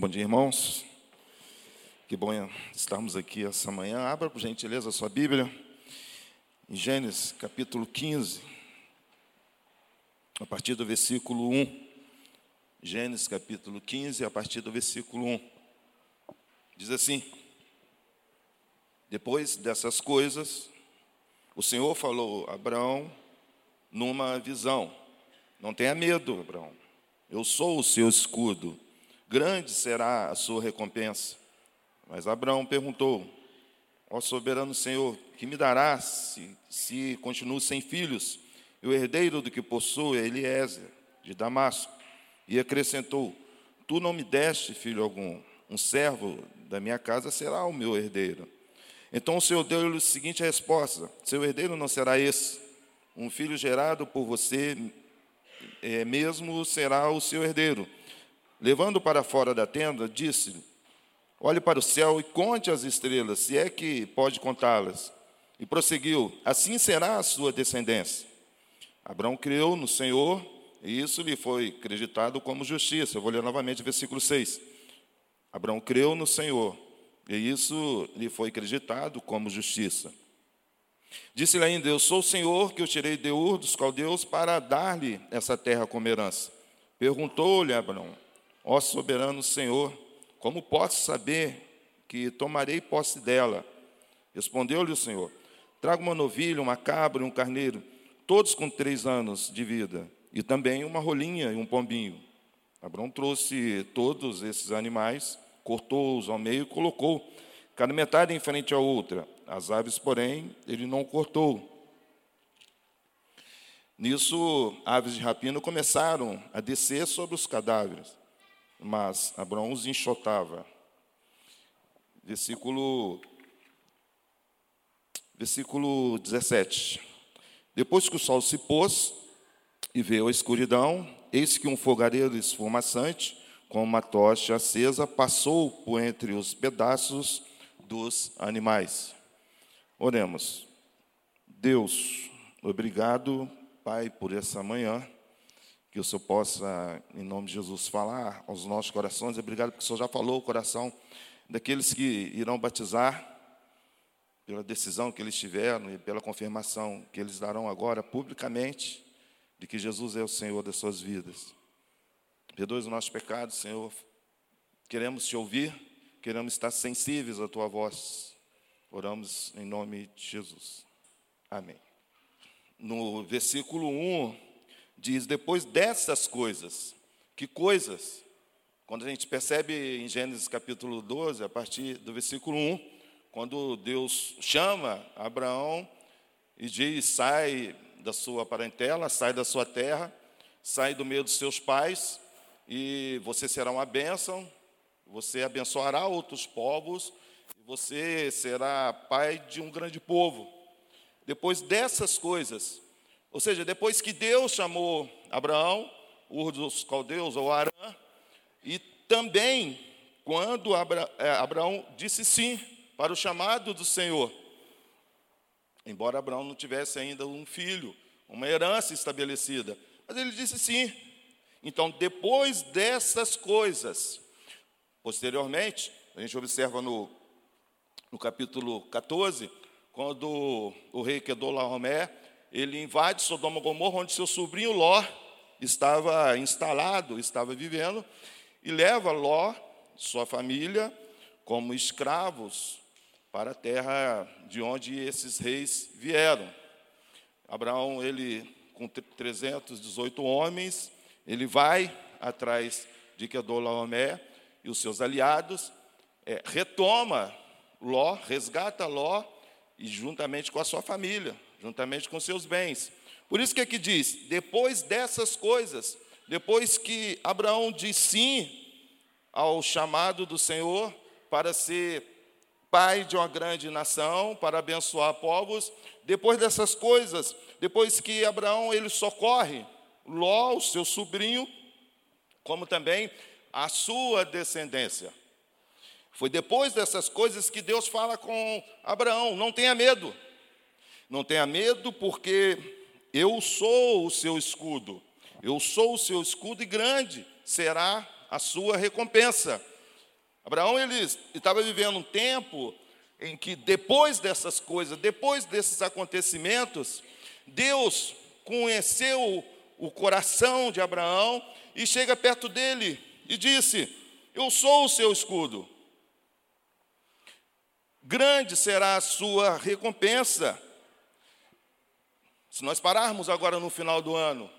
Bom dia, irmãos. Que bom estarmos aqui essa manhã. Abra, por gentileza, a sua Bíblia. Em Gênesis, capítulo 15, a partir do versículo 1. Gênesis, capítulo 15, a partir do versículo 1. Diz assim: Depois dessas coisas, o Senhor falou a Abraão numa visão: Não tenha medo, Abraão. Eu sou o seu escudo grande será a sua recompensa. Mas Abraão perguntou: Ó soberano Senhor, que me darás se, se continuo sem filhos? E o herdeiro do que possuo é Eliezer, de Damasco. E acrescentou: Tu não me deste filho algum, um servo da minha casa será o meu herdeiro. Então o Senhor deu-lhe a seguinte resposta: Seu herdeiro não será esse. Um filho gerado por você é, mesmo será o seu herdeiro. Levando para fora da tenda, disse-lhe: Olhe para o céu e conte as estrelas, se é que pode contá-las. E prosseguiu: Assim será a sua descendência. Abraão criou no Senhor, e isso lhe foi acreditado como justiça. Eu vou ler novamente o versículo 6. Abraão creu no Senhor, e isso lhe foi acreditado como justiça. Disse-lhe ainda: Eu sou o Senhor que eu tirei de Ur dos caldeus para dar-lhe essa terra como herança. Perguntou-lhe Abraão: Ó soberano Senhor, como posso saber que tomarei posse dela? Respondeu-lhe o Senhor: Traga uma novilha, uma cabra e um carneiro, todos com três anos de vida, e também uma rolinha e um pombinho. Abraão trouxe todos esses animais, cortou-os ao meio e colocou, cada metade em frente à outra. As aves, porém, ele não cortou. Nisso, aves de rapina começaram a descer sobre os cadáveres mas Abraão os enxotava. Versículo, versículo 17. Depois que o sol se pôs e veio a escuridão, eis que um fogareiro esfumaçante, com uma tocha acesa, passou por entre os pedaços dos animais. Oremos. Deus, obrigado, Pai, por essa manhã que o Senhor possa, em nome de Jesus, falar aos nossos corações. Obrigado porque o Senhor já falou o coração daqueles que irão batizar, pela decisão que eles tiveram e pela confirmação que eles darão agora publicamente de que Jesus é o Senhor das suas vidas. Perdoe os nossos pecados, Senhor. Queremos te ouvir, queremos estar sensíveis à tua voz. Oramos em nome de Jesus. Amém. No versículo 1 diz: depois dessas coisas, que coisas? Quando a gente percebe em Gênesis capítulo 12, a partir do versículo 1, quando Deus chama Abraão e diz: sai da sua parentela, sai da sua terra, sai do meio dos seus pais, e você será uma bênção, você abençoará outros povos, você será pai de um grande povo. Depois dessas coisas, ou seja, depois que Deus chamou Abraão, Ur dos Caldeus, ou Arã, e também quando Abra, é, Abraão disse sim para o chamado do Senhor, embora Abraão não tivesse ainda um filho, uma herança estabelecida, mas ele disse sim. Então, depois dessas coisas, posteriormente, a gente observa no, no capítulo 14, quando o rei Kedorlaomer ele invade Sodoma e Gomorra, onde seu sobrinho Ló estava instalado, estava vivendo, e leva Ló, sua família, como escravos para a terra de onde esses reis vieram. Abraão, ele com 318 homens, ele vai atrás de Kedorlaomer e os seus aliados, é, retoma Ló, resgata Ló e juntamente com a sua família, juntamente com seus bens. Por isso que aqui diz: depois dessas coisas, depois que Abraão diz sim ao chamado do Senhor para ser pai de uma grande nação, para abençoar povos, depois dessas coisas, depois que Abraão ele socorre Ló, o seu sobrinho, como também a sua descendência. Foi depois dessas coisas que Deus fala com Abraão: não tenha medo. Não tenha medo, porque eu sou o seu escudo. Eu sou o seu escudo e grande será a sua recompensa. Abraão ele estava vivendo um tempo em que depois dessas coisas, depois desses acontecimentos, Deus conheceu o coração de Abraão e chega perto dele e disse: Eu sou o seu escudo. Grande será a sua recompensa. Se nós pararmos agora no final do ano,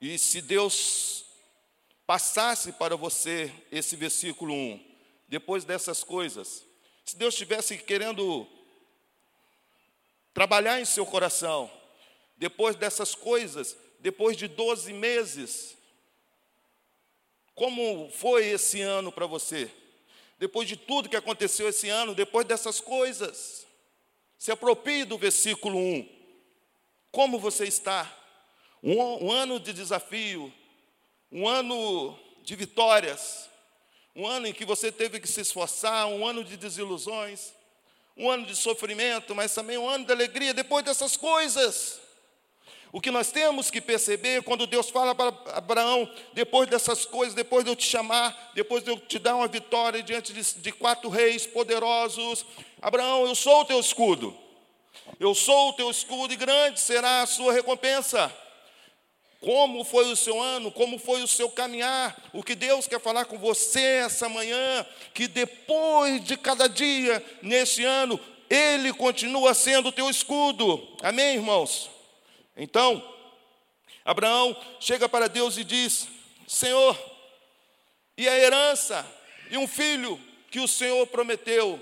e se Deus passasse para você esse versículo 1, depois dessas coisas, se Deus estivesse querendo trabalhar em seu coração, depois dessas coisas, depois de 12 meses, como foi esse ano para você? Depois de tudo que aconteceu esse ano, depois dessas coisas, se aproprie do versículo 1. Como você está? Um, um ano de desafio, um ano de vitórias, um ano em que você teve que se esforçar, um ano de desilusões, um ano de sofrimento, mas também um ano de alegria depois dessas coisas. O que nós temos que perceber quando Deus fala para Abraão, depois dessas coisas, depois de eu te chamar, depois de eu te dar uma vitória diante de, de quatro reis poderosos, Abraão, eu sou o teu escudo, eu sou o teu escudo e grande será a sua recompensa. Como foi o seu ano? Como foi o seu caminhar? O que Deus quer falar com você essa manhã? Que depois de cada dia nesse ano, Ele continua sendo o teu escudo. Amém, irmãos? Então, Abraão chega para Deus e diz: Senhor, e a herança e um filho que o Senhor prometeu?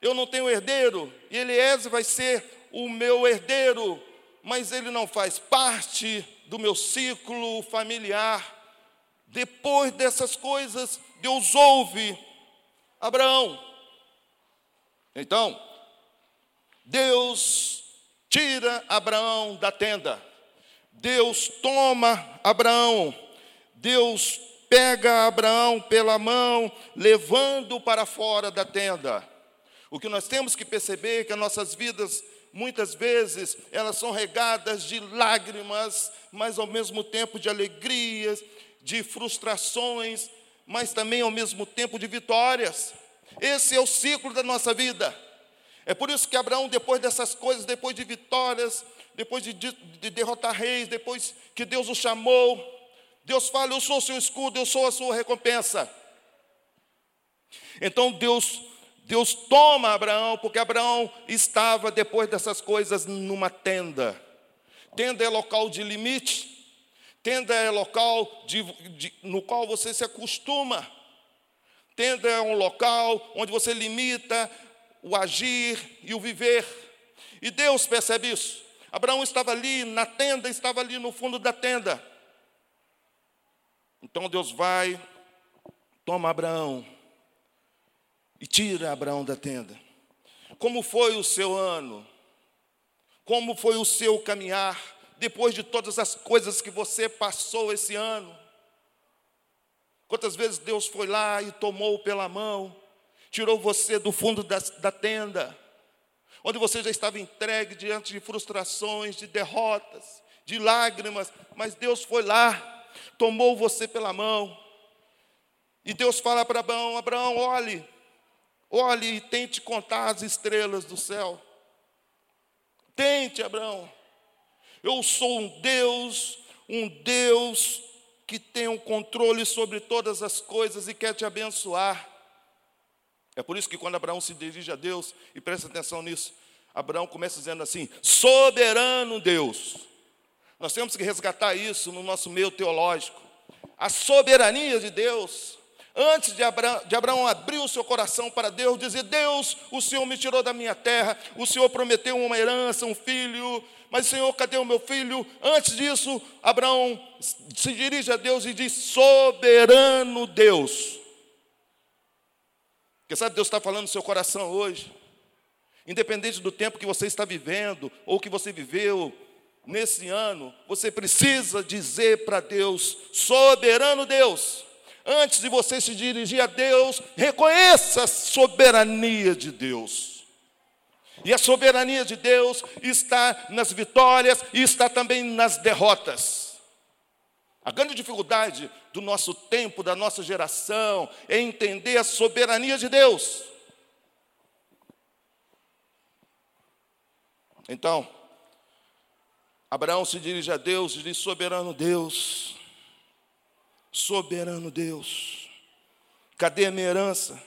Eu não tenho herdeiro, e Eliezer vai ser o meu herdeiro, mas ele não faz parte do meu ciclo familiar. Depois dessas coisas, Deus ouve Abraão. Então, Deus tira Abraão da tenda. Deus toma Abraão. Deus pega Abraão pela mão, levando para fora da tenda. O que nós temos que perceber é que as nossas vidas muitas vezes elas são regadas de lágrimas, mas ao mesmo tempo de alegrias, de frustrações, mas também ao mesmo tempo de vitórias. Esse é o ciclo da nossa vida. É por isso que Abraão, depois dessas coisas, depois de vitórias, depois de, de, de derrotar reis, depois que Deus o chamou, Deus fala: Eu sou o seu escudo, eu sou a sua recompensa. Então Deus Deus toma Abraão, porque Abraão estava, depois dessas coisas, numa tenda. Tenda é local de limite, tenda é local de, de, no qual você se acostuma. Tenda é um local onde você limita o agir e o viver. E Deus percebe isso. Abraão estava ali na tenda, estava ali no fundo da tenda. Então Deus vai, toma Abraão e tira Abraão da tenda. Como foi o seu ano? Como foi o seu caminhar depois de todas as coisas que você passou esse ano? Quantas vezes Deus foi lá e tomou pela mão, tirou você do fundo da, da tenda, onde você já estava entregue diante de frustrações, de derrotas, de lágrimas, mas Deus foi lá, tomou você pela mão, e Deus fala para Abraão: Abraão, olhe, Olhe e tente contar as estrelas do céu. Tente, Abraão. Eu sou um Deus, um Deus que tem um controle sobre todas as coisas e quer te abençoar. É por isso que quando Abraão se dirige a Deus, e presta atenção nisso, Abraão começa dizendo assim: soberano Deus. Nós temos que resgatar isso no nosso meio teológico. A soberania de Deus antes de Abraão, de Abraão abrir o seu coração para Deus, dizer: Deus, o Senhor me tirou da minha terra, o Senhor prometeu uma herança, um filho, mas Senhor, cadê o meu filho? Antes disso, Abraão se dirige a Deus e diz: Soberano Deus. Porque sabe, Deus está falando no seu coração hoje, independente do tempo que você está vivendo, ou que você viveu, nesse ano, você precisa dizer para Deus: soberano Deus, antes de você se dirigir a Deus, reconheça a soberania de Deus. E a soberania de Deus está nas vitórias e está também nas derrotas. A grande dificuldade do nosso tempo, da nossa geração, é entender a soberania de Deus. Então, Abraão se dirige a Deus e diz: Soberano Deus, soberano Deus, cadê a minha herança?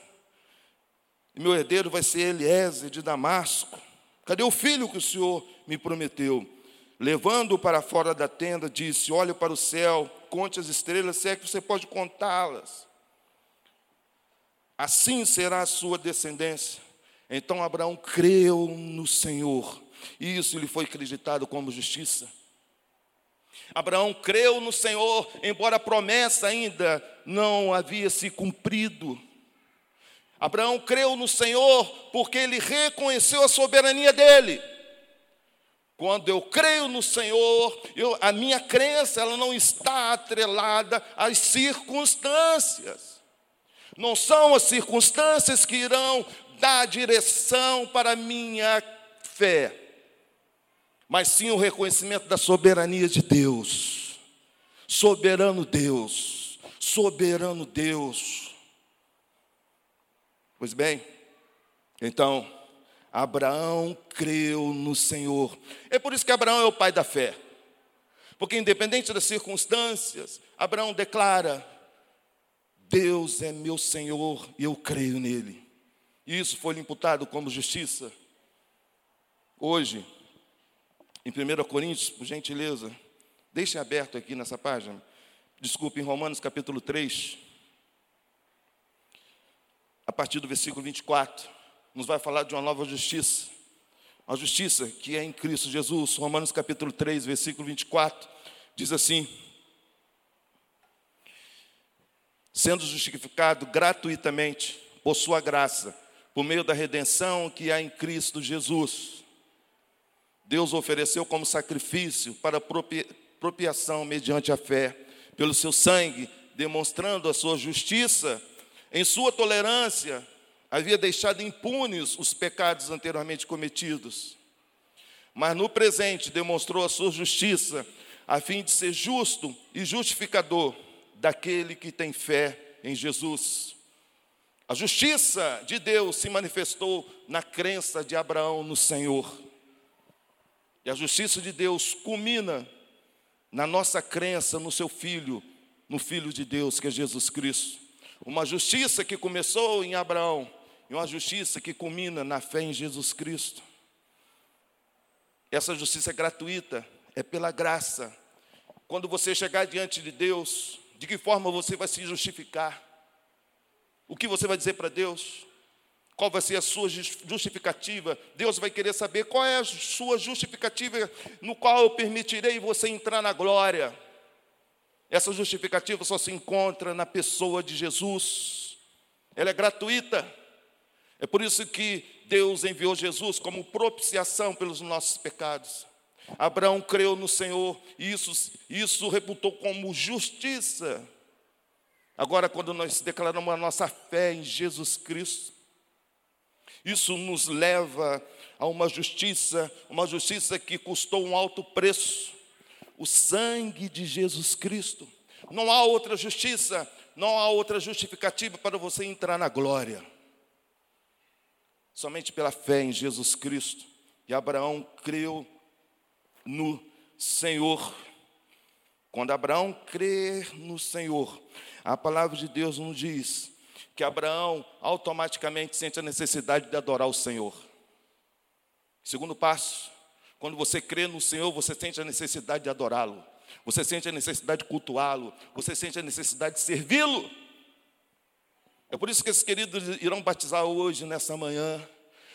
E meu herdeiro vai ser Eliezer de Damasco. Cadê o filho que o Senhor me prometeu? Levando-o para fora da tenda, disse: Olhe para o céu, conte as estrelas, se é que você pode contá-las. Assim será a sua descendência. Então Abraão creu no Senhor, e isso lhe foi acreditado como justiça. Abraão creu no Senhor, embora a promessa ainda não havia se cumprido. Abraão creu no Senhor porque ele reconheceu a soberania dele. Quando eu creio no Senhor, eu, a minha crença ela não está atrelada às circunstâncias. Não são as circunstâncias que irão dar direção para a minha fé, mas sim o reconhecimento da soberania de Deus. Soberano Deus, soberano Deus. Pois bem, então, Abraão creu no Senhor. É por isso que Abraão é o pai da fé. Porque, independente das circunstâncias, Abraão declara: Deus é meu Senhor e eu creio nele. E isso foi lhe imputado como justiça. Hoje, em 1 Coríntios, por gentileza, deixem aberto aqui nessa página. Desculpe, em Romanos capítulo 3 a partir do versículo 24, nos vai falar de uma nova justiça. A justiça que é em Cristo Jesus. Romanos capítulo 3, versículo 24, diz assim: Sendo justificado gratuitamente por sua graça, por meio da redenção que há em Cristo Jesus. Deus ofereceu como sacrifício para propiação mediante a fé, pelo seu sangue, demonstrando a sua justiça em sua tolerância, havia deixado impunes os pecados anteriormente cometidos. Mas no presente demonstrou a sua justiça, a fim de ser justo e justificador daquele que tem fé em Jesus. A justiça de Deus se manifestou na crença de Abraão no Senhor. E a justiça de Deus culmina na nossa crença no seu Filho, no Filho de Deus, que é Jesus Cristo. Uma justiça que começou em Abraão e uma justiça que culmina na fé em Jesus Cristo. Essa justiça é gratuita, é pela graça. Quando você chegar diante de Deus, de que forma você vai se justificar? O que você vai dizer para Deus? Qual vai ser a sua justificativa? Deus vai querer saber qual é a sua justificativa no qual eu permitirei você entrar na glória. Essa justificativa só se encontra na pessoa de Jesus. Ela é gratuita. É por isso que Deus enviou Jesus como propiciação pelos nossos pecados. Abraão creu no Senhor e isso, isso reputou como justiça. Agora, quando nós declaramos a nossa fé em Jesus Cristo, isso nos leva a uma justiça, uma justiça que custou um alto preço o sangue de Jesus Cristo. Não há outra justiça, não há outra justificativa para você entrar na glória. Somente pela fé em Jesus Cristo. E Abraão creu no Senhor. Quando Abraão crê no Senhor, a palavra de Deus nos diz que Abraão automaticamente sente a necessidade de adorar o Senhor. Segundo passo, quando você crê no Senhor, você sente a necessidade de adorá-lo. Você sente a necessidade de cultuá-lo. Você sente a necessidade de servi-lo. É por isso que esses queridos irão batizar hoje, nessa manhã.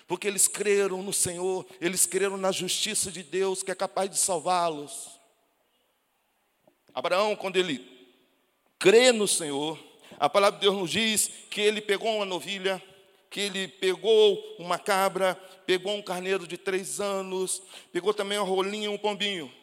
Porque eles creram no Senhor, eles creram na justiça de Deus que é capaz de salvá-los. Abraão, quando ele crê no Senhor, a palavra de Deus nos diz que ele pegou uma novilha, que ele pegou uma cabra, pegou um carneiro de três anos, pegou também uma rolinha um pombinho,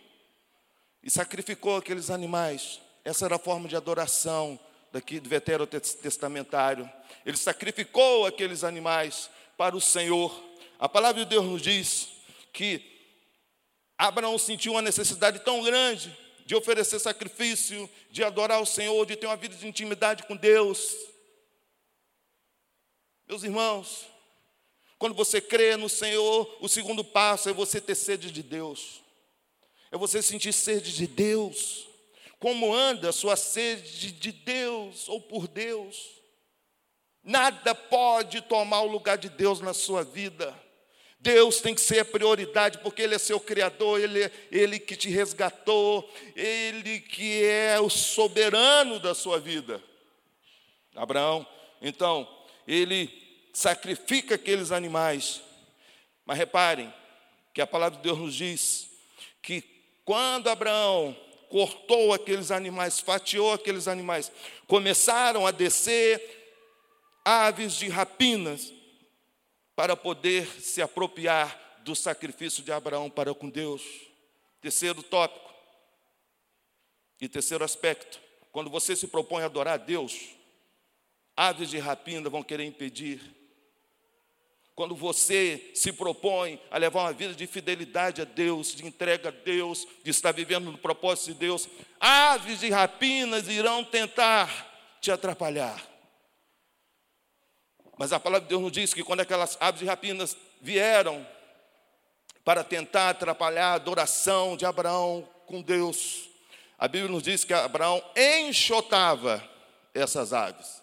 e sacrificou aqueles animais. Essa era a forma de adoração daqui do Vetero Testamentário. Ele sacrificou aqueles animais para o Senhor. A palavra de Deus nos diz que Abraão sentiu uma necessidade tão grande de oferecer sacrifício, de adorar o Senhor, de ter uma vida de intimidade com Deus. Meus irmãos, quando você crê no Senhor, o segundo passo é você ter sede de Deus, é você sentir sede de Deus. Como anda sua sede de Deus ou por Deus? Nada pode tomar o lugar de Deus na sua vida. Deus tem que ser a prioridade, porque Ele é seu Criador, Ele, Ele que te resgatou, Ele que é o soberano da sua vida. Abraão, então, ele sacrifica aqueles animais, mas reparem que a palavra de Deus nos diz que quando Abraão cortou aqueles animais, fatiou aqueles animais, começaram a descer aves de rapinas, para poder se apropriar do sacrifício de Abraão para com Deus. Terceiro tópico. E terceiro aspecto. Quando você se propõe a adorar a Deus, aves de rapina vão querer impedir. Quando você se propõe a levar uma vida de fidelidade a Deus, de entrega a Deus, de estar vivendo no propósito de Deus, aves de rapinas irão tentar te atrapalhar. Mas a palavra de Deus nos diz que quando aquelas aves de rapinas vieram para tentar atrapalhar a adoração de Abraão com Deus, a Bíblia nos diz que Abraão enxotava essas aves.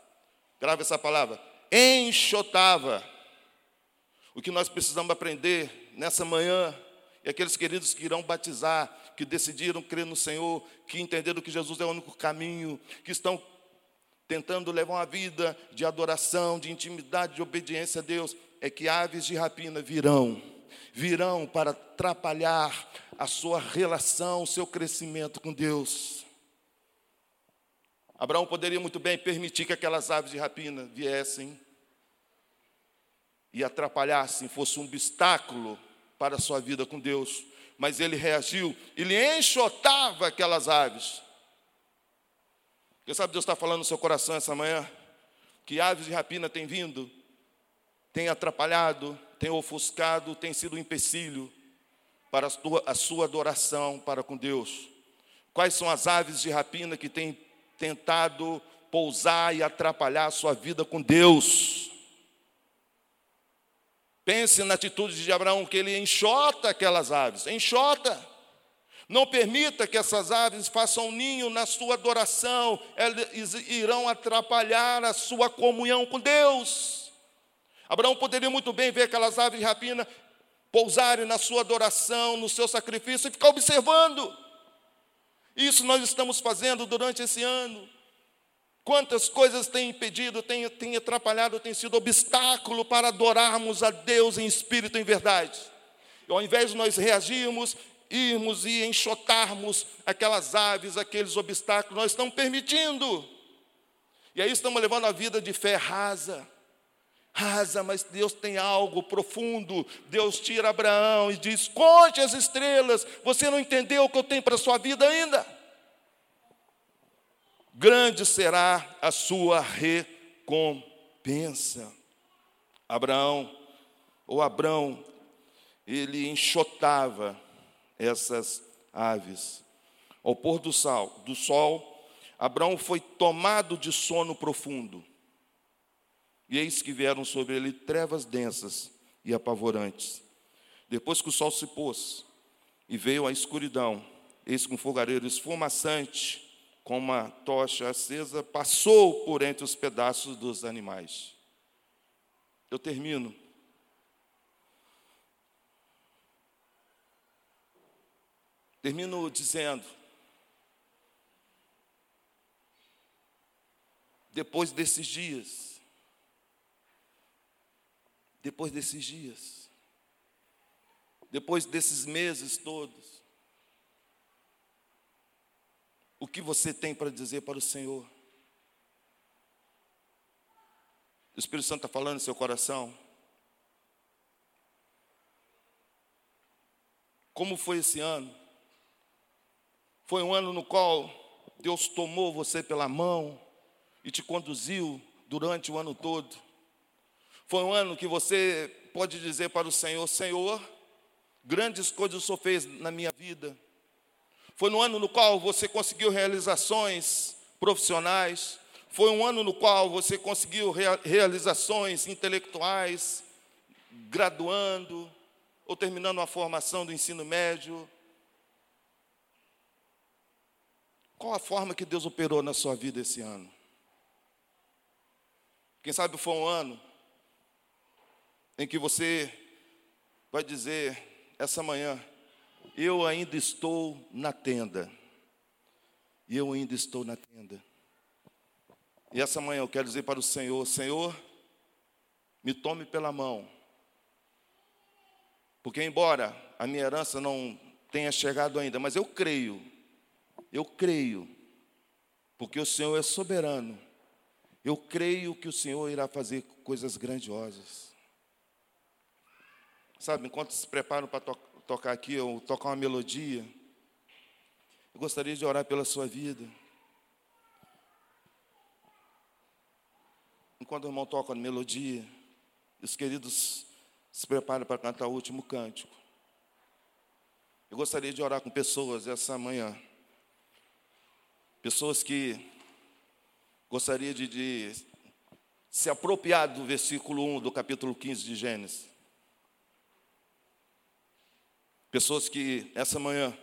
Grave essa palavra, enxotava. O que nós precisamos aprender nessa manhã, e aqueles queridos que irão batizar, que decidiram crer no Senhor, que entenderam que Jesus é o único caminho, que estão tentando levar uma vida de adoração, de intimidade, de obediência a Deus, é que aves de rapina virão, virão para atrapalhar a sua relação, o seu crescimento com Deus. Abraão poderia muito bem permitir que aquelas aves de rapina viessem e atrapalhassem, fosse um obstáculo para a sua vida com Deus, mas ele reagiu, ele enxotava aquelas aves quem sabe Deus está falando no seu coração essa manhã? Que aves de rapina têm vindo, têm atrapalhado, têm ofuscado, têm sido um empecilho para a sua, a sua adoração para com Deus. Quais são as aves de rapina que têm tentado pousar e atrapalhar a sua vida com Deus? Pense na atitude de Abraão, que ele enxota aquelas aves, enxota. Não permita que essas aves façam ninho na sua adoração, elas irão atrapalhar a sua comunhão com Deus. Abraão poderia muito bem ver aquelas aves de rapina pousarem na sua adoração, no seu sacrifício e ficar observando. Isso nós estamos fazendo durante esse ano. Quantas coisas têm impedido, têm, têm atrapalhado, têm sido obstáculo para adorarmos a Deus em espírito e em verdade. E ao invés de nós reagirmos irmos e enxotarmos aquelas aves, aqueles obstáculos, nós estamos permitindo. E aí estamos levando a vida de fé rasa. Rasa, mas Deus tem algo profundo. Deus tira Abraão e diz: Conte as estrelas. Você não entendeu o que eu tenho para a sua vida ainda? Grande será a sua recompensa. Abraão, ou Abraão, ele enxotava essas aves. Ao pôr do sol, do sol, Abraão foi tomado de sono profundo. E eis que vieram sobre ele trevas densas e apavorantes. Depois que o sol se pôs e veio a escuridão, eis que um fogareiro esfumaçante, com uma tocha acesa, passou por entre os pedaços dos animais. Eu termino Termino dizendo: depois desses dias, depois desses dias, depois desses meses todos, o que você tem para dizer para o Senhor? O Espírito Santo está falando no seu coração. Como foi esse ano? Foi um ano no qual Deus tomou você pela mão e te conduziu durante o ano todo. Foi um ano que você pode dizer para o Senhor: Senhor, grandes coisas o Senhor fez na minha vida. Foi no ano no qual você conseguiu realizações profissionais. Foi um ano no qual você conseguiu realizações intelectuais, graduando ou terminando a formação do ensino médio. Qual a forma que Deus operou na sua vida esse ano? Quem sabe foi um ano em que você vai dizer essa manhã: Eu ainda estou na tenda. E eu ainda estou na tenda. E essa manhã eu quero dizer para o Senhor: Senhor, me tome pela mão. Porque, embora a minha herança não tenha chegado ainda, mas eu creio, eu creio, porque o Senhor é soberano. Eu creio que o Senhor irá fazer coisas grandiosas. Sabe, enquanto se preparam para to tocar aqui, ou tocar uma melodia, eu gostaria de orar pela sua vida. Enquanto o irmão toca a melodia, os queridos se preparam para cantar o último cântico. Eu gostaria de orar com pessoas essa manhã. Pessoas que gostaria de, de se apropriar do versículo 1 do capítulo 15 de Gênesis. Pessoas que essa manhã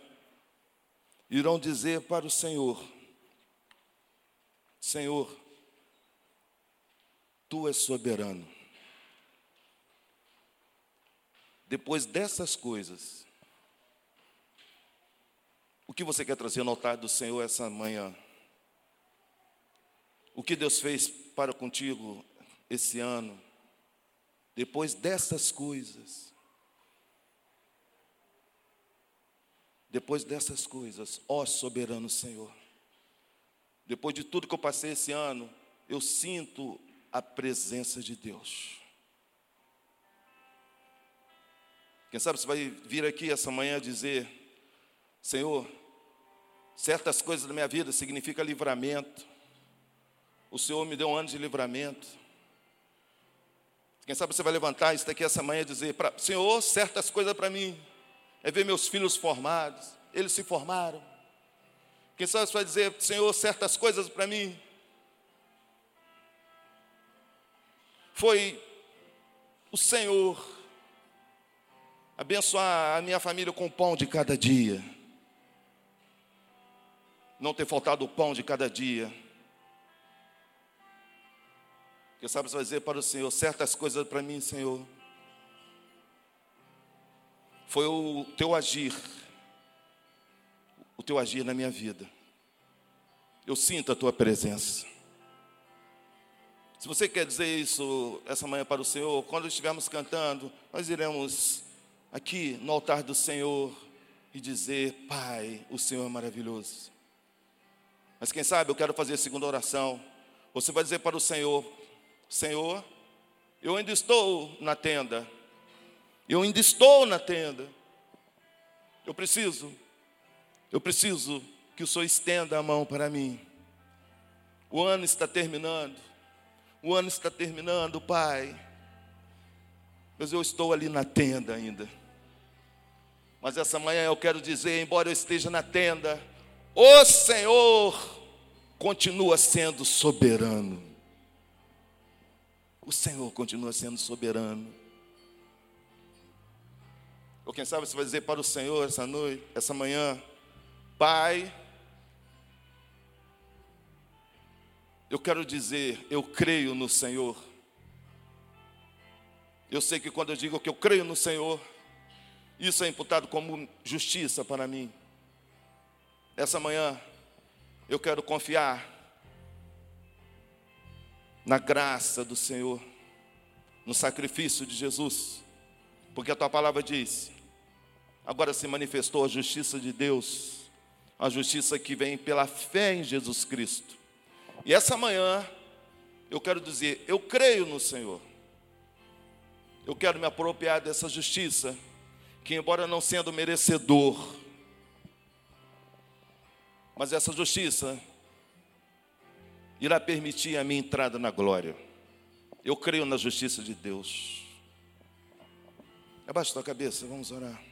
irão dizer para o Senhor: Senhor, tu és soberano. Depois dessas coisas, o que você quer trazer no altar do Senhor essa manhã? O que Deus fez para contigo esse ano? Depois dessas coisas, depois dessas coisas, ó soberano Senhor, depois de tudo que eu passei esse ano, eu sinto a presença de Deus. Quem sabe você vai vir aqui essa manhã dizer: Senhor, certas coisas da minha vida significam livramento. O Senhor me deu um ano de livramento. Quem sabe você vai levantar isso daqui essa manhã e dizer: Senhor, certas coisas para mim é ver meus filhos formados. Eles se formaram. Quem sabe você vai dizer: Senhor, certas coisas para mim foi o Senhor abençoar a minha família com o pão de cada dia. Não ter faltado o pão de cada dia. Quem sabe você vai dizer para o Senhor certas coisas para mim, Senhor. Foi o teu agir, o teu agir na minha vida. Eu sinto a tua presença. Se você quer dizer isso essa manhã para o Senhor, quando estivermos cantando, nós iremos aqui no altar do Senhor e dizer: Pai, o Senhor é maravilhoso. Mas quem sabe eu quero fazer a segunda oração. Você vai dizer para o Senhor: Senhor, eu ainda estou na tenda. Eu ainda estou na tenda. Eu preciso, eu preciso que o Senhor estenda a mão para mim. O ano está terminando. O ano está terminando, Pai. Mas eu estou ali na tenda ainda. Mas essa manhã eu quero dizer, embora eu esteja na tenda, o Senhor continua sendo soberano. O Senhor continua sendo soberano. Ou quem sabe você vai dizer para o Senhor essa noite, essa manhã, Pai, eu quero dizer, eu creio no Senhor. Eu sei que quando eu digo que eu creio no Senhor, isso é imputado como justiça para mim. Essa manhã, eu quero confiar na graça do Senhor, no sacrifício de Jesus, porque a tua palavra diz: agora se manifestou a justiça de Deus, a justiça que vem pela fé em Jesus Cristo. E essa manhã, eu quero dizer: eu creio no Senhor, eu quero me apropriar dessa justiça que, embora não sendo merecedor, mas essa justiça irá permitir a minha entrada na glória. Eu creio na justiça de Deus. Abaixa tua cabeça, vamos orar.